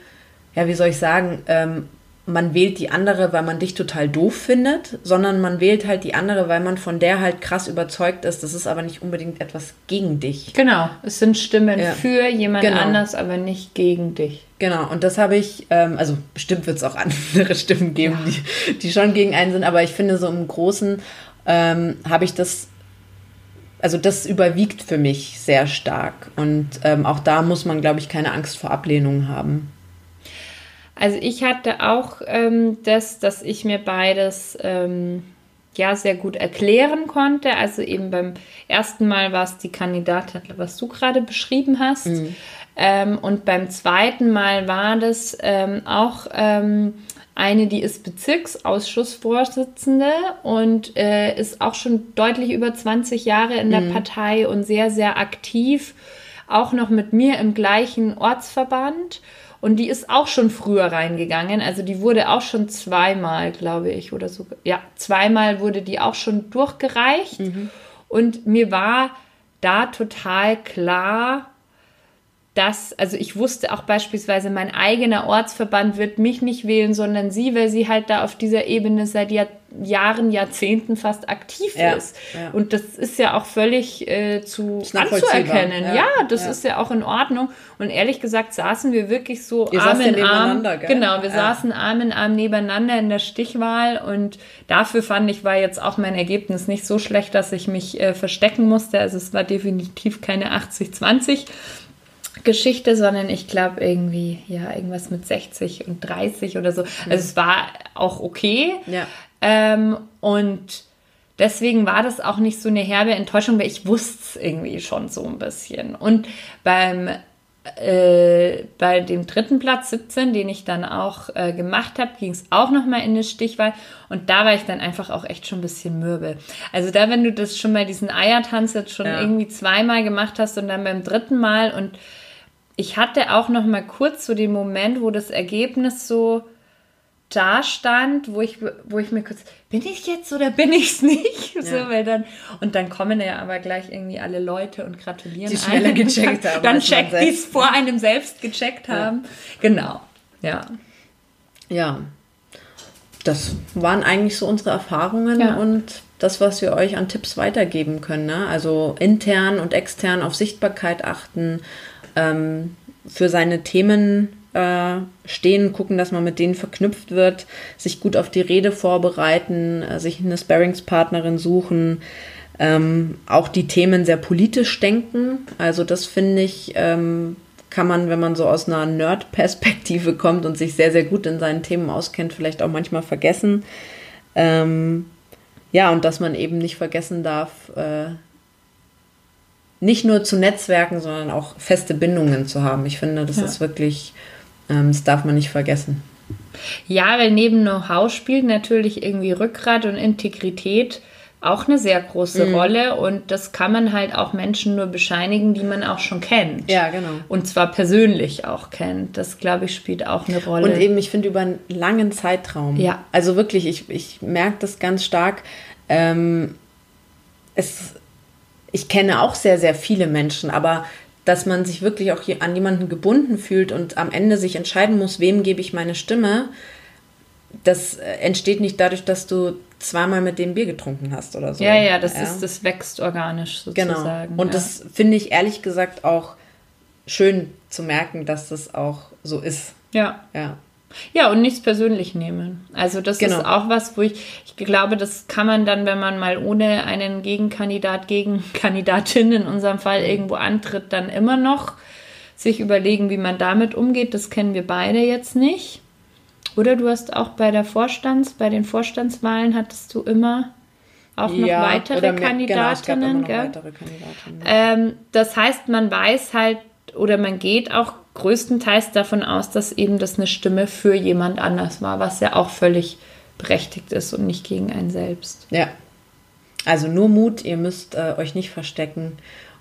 [SPEAKER 1] ja, wie soll ich sagen, ähm, man wählt die andere, weil man dich total doof findet, sondern man wählt halt die andere, weil man von der halt krass überzeugt ist. Das ist aber nicht unbedingt etwas gegen dich.
[SPEAKER 2] Genau, es sind Stimmen ja. für jemand genau. anders, aber nicht gegen dich.
[SPEAKER 1] Genau, und das habe ich, ähm, also bestimmt wird es auch andere Stimmen geben, ja. die, die schon gegen einen sind, aber ich finde, so im Großen ähm, habe ich das, also das überwiegt für mich sehr stark. Und ähm, auch da muss man, glaube ich, keine Angst vor Ablehnung haben.
[SPEAKER 2] Also ich hatte auch ähm, das, dass ich mir beides ähm, ja sehr gut erklären konnte. Also eben beim ersten Mal war es die Kandidatin, was du gerade beschrieben hast. Mhm. Ähm, und beim zweiten Mal war das ähm, auch ähm, Eine, die ist Bezirksausschussvorsitzende und äh, ist auch schon deutlich über 20 Jahre in der mhm. Partei und sehr, sehr aktiv. Auch noch mit mir im gleichen Ortsverband. Und die ist auch schon früher reingegangen. Also die wurde auch schon zweimal, glaube ich, oder so. Ja, zweimal wurde die auch schon durchgereicht. Mhm. Und mir war da total klar, dass, also ich wusste auch beispielsweise, mein eigener Ortsverband wird mich nicht wählen, sondern sie, weil sie halt da auf dieser Ebene seit Jahr, Jahren, Jahrzehnten fast aktiv ja, ist. Ja. Und das ist ja auch völlig äh, zu anzuerkennen. Ja, ja das ist ja auch in Ordnung. Und ehrlich gesagt saßen wir wirklich so Ihr Arm in Arm. Gell? Genau, wir saßen Arm in Arm nebeneinander in der Stichwahl und dafür fand ich, war jetzt auch mein Ergebnis nicht so schlecht, dass ich mich äh, verstecken musste. Also es war definitiv keine 80-20 Geschichte, sondern ich glaube irgendwie, ja, irgendwas mit 60 und 30 oder so. Also es war auch okay. Ja. Ähm, und deswegen war das auch nicht so eine herbe Enttäuschung, weil ich wusste es irgendwie schon so ein bisschen. Und beim äh, bei dem dritten Platz 17, den ich dann auch äh, gemacht habe, ging es auch nochmal in eine Stichwahl und da war ich dann einfach auch echt schon ein bisschen mürbe. Also da, wenn du das schon mal diesen Eiertanz jetzt schon ja. irgendwie zweimal gemacht hast und dann beim dritten Mal und ich hatte auch noch mal kurz so den Moment, wo das Ergebnis so da stand, wo ich, wo ich mir kurz, bin ich jetzt oder bin ich es nicht? Ja. So, weil dann, und dann kommen ja aber gleich irgendwie alle Leute und gratulieren.
[SPEAKER 1] Die schneller gecheckt haben.
[SPEAKER 2] Dann checkt, die es vor einem selbst gecheckt haben. Ja. Genau. Ja.
[SPEAKER 1] Ja. Das waren eigentlich so unsere Erfahrungen ja. und das, was wir euch an Tipps weitergeben können. Ne? Also intern und extern auf Sichtbarkeit achten, ähm, für seine Themen äh, stehen, gucken, dass man mit denen verknüpft wird, sich gut auf die Rede vorbereiten, äh, sich eine Sparringspartnerin suchen, ähm, auch die Themen sehr politisch denken. Also das finde ich, ähm, kann man, wenn man so aus einer Nerd-Perspektive kommt und sich sehr, sehr gut in seinen Themen auskennt, vielleicht auch manchmal vergessen. Ähm, ja, und dass man eben nicht vergessen darf, äh, nicht nur zu Netzwerken, sondern auch feste Bindungen zu haben. Ich finde, das ja. ist wirklich, ähm, das darf man nicht vergessen.
[SPEAKER 2] Ja, weil neben Know-how spielt natürlich irgendwie Rückgrat und Integrität auch eine sehr große mhm. Rolle und das kann man halt auch Menschen nur bescheinigen, die man auch schon kennt.
[SPEAKER 1] Ja, genau.
[SPEAKER 2] Und zwar persönlich auch kennt. Das, glaube ich, spielt auch eine Rolle.
[SPEAKER 1] Und eben, ich finde, über einen langen Zeitraum. Ja. Also wirklich, ich, ich merke das ganz stark. Ähm, es ich kenne auch sehr, sehr viele Menschen, aber dass man sich wirklich auch an jemanden gebunden fühlt und am Ende sich entscheiden muss, wem gebe ich meine Stimme, das äh, entsteht nicht dadurch, dass du zweimal mit dem Bier getrunken hast oder so.
[SPEAKER 2] Ja, ja, das ja. ist, das wächst organisch
[SPEAKER 1] genau.
[SPEAKER 2] sozusagen.
[SPEAKER 1] Genau. Und ja. das finde ich ehrlich gesagt auch schön zu merken, dass das auch so ist.
[SPEAKER 2] Ja. Ja. Ja, und nichts persönlich nehmen. Also das genau. ist auch was, wo ich, ich glaube, das kann man dann, wenn man mal ohne einen Gegenkandidat, Gegenkandidatin in unserem Fall irgendwo antritt, dann immer noch sich überlegen, wie man damit umgeht. Das kennen wir beide jetzt nicht. Oder du hast auch bei der Vorstands, bei den Vorstandswahlen hattest du immer auch noch ja, weitere, mehr, Kandidatinnen, genau, noch weitere Kandidatinnen. Ähm, das heißt, man weiß halt oder man geht auch größtenteils davon aus, dass eben das eine Stimme für jemand anders war, was ja auch völlig berechtigt ist und nicht gegen einen selbst.
[SPEAKER 1] Ja. Also nur Mut, ihr müsst äh, euch nicht verstecken.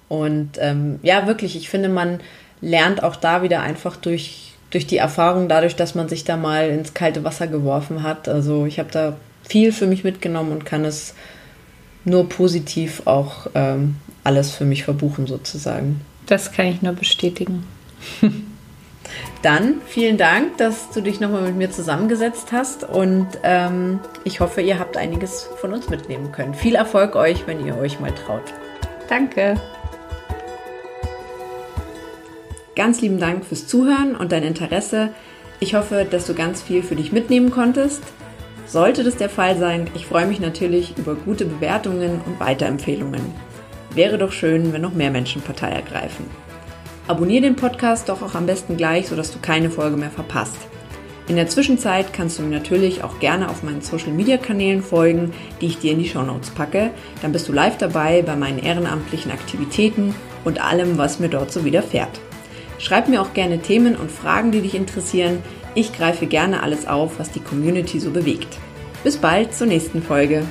[SPEAKER 1] Und ähm, ja, wirklich, ich finde, man lernt auch da wieder einfach durch, durch die Erfahrung, dadurch, dass man sich da mal ins kalte Wasser geworfen hat. Also ich habe da viel für mich mitgenommen und kann es nur positiv auch ähm, alles für mich verbuchen sozusagen.
[SPEAKER 2] Das kann ich nur bestätigen.
[SPEAKER 1] Dann vielen Dank, dass du dich nochmal mit mir zusammengesetzt hast und ähm, ich hoffe, ihr habt einiges von uns mitnehmen können. Viel Erfolg euch, wenn ihr euch mal traut.
[SPEAKER 2] Danke.
[SPEAKER 1] Ganz lieben Dank fürs Zuhören und dein Interesse. Ich hoffe, dass du ganz viel für dich mitnehmen konntest. Sollte das der Fall sein, ich freue mich natürlich über gute Bewertungen und Weiterempfehlungen. Wäre doch schön, wenn noch mehr Menschen Partei ergreifen. Abonnier den Podcast doch auch am besten gleich, sodass du keine Folge mehr verpasst. In der Zwischenzeit kannst du mir natürlich auch gerne auf meinen Social Media Kanälen folgen, die ich dir in die Show Notes packe. Dann bist du live dabei bei meinen ehrenamtlichen Aktivitäten und allem, was mir dort so widerfährt. Schreib mir auch gerne Themen und Fragen, die dich interessieren. Ich greife gerne alles auf, was die Community so bewegt. Bis bald zur nächsten Folge.